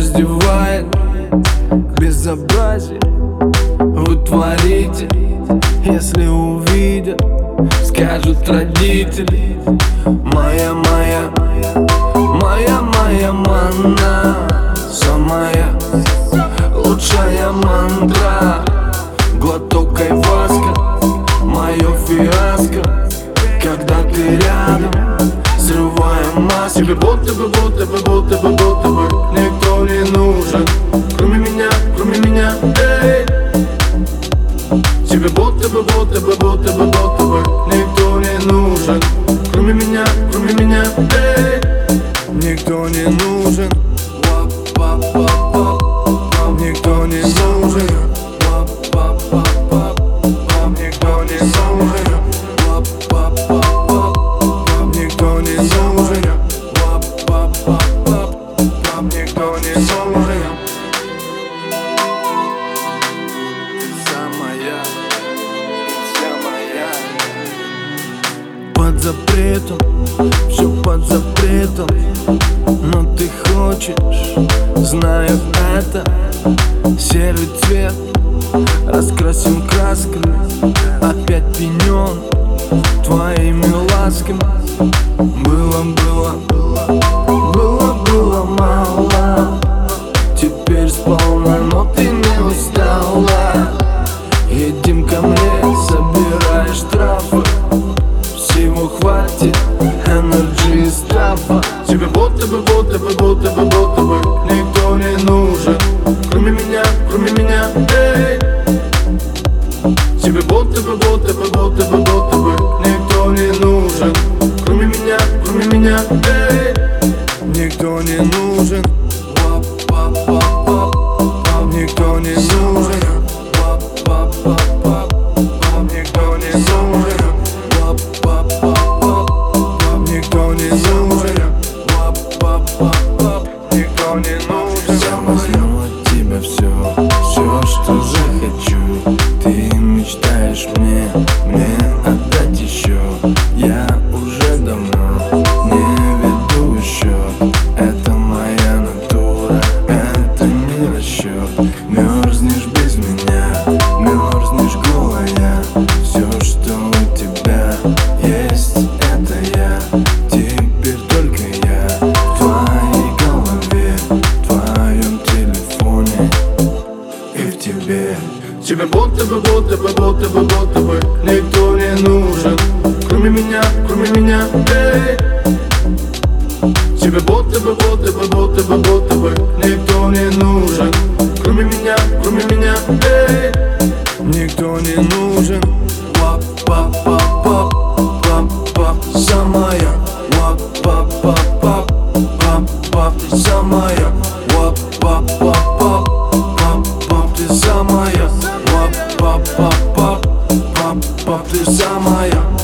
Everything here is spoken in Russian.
раздевает Безобразие. Вы Если увидят Скажут родители. Моя, моя Моя, моя мана Самая Лучшая мантра. Глоток айваска Мое фиаско. Когда ты рядом Срываем маску Тебе будто бы, будто бы, будто бы, будто бы Никто не нужен кроме запретом, все под запретом. Но ты хочешь, знаю это Серый цвет Раскрасим красками Опять пенен Твоими ласками. Было, было Было, Тебе будто бы, будто бы, будто бы, будто бы Никто не нужен. Кроме меня, кроме меня, эй! Никто не нужен Тебе будто бы, будто бы, будто бы, будто бы Никто не нужен. Кроме меня, кроме меня, эй. Тебе будто бы, будто бы, будто бы, будто бы Никто не нужен. Кроме меня, кроме меня, эй. Никто не нужен. Пап, пап, пап, пап, пап, самая. Пап, пап, пап, пап, пап, ты самая пап, пап,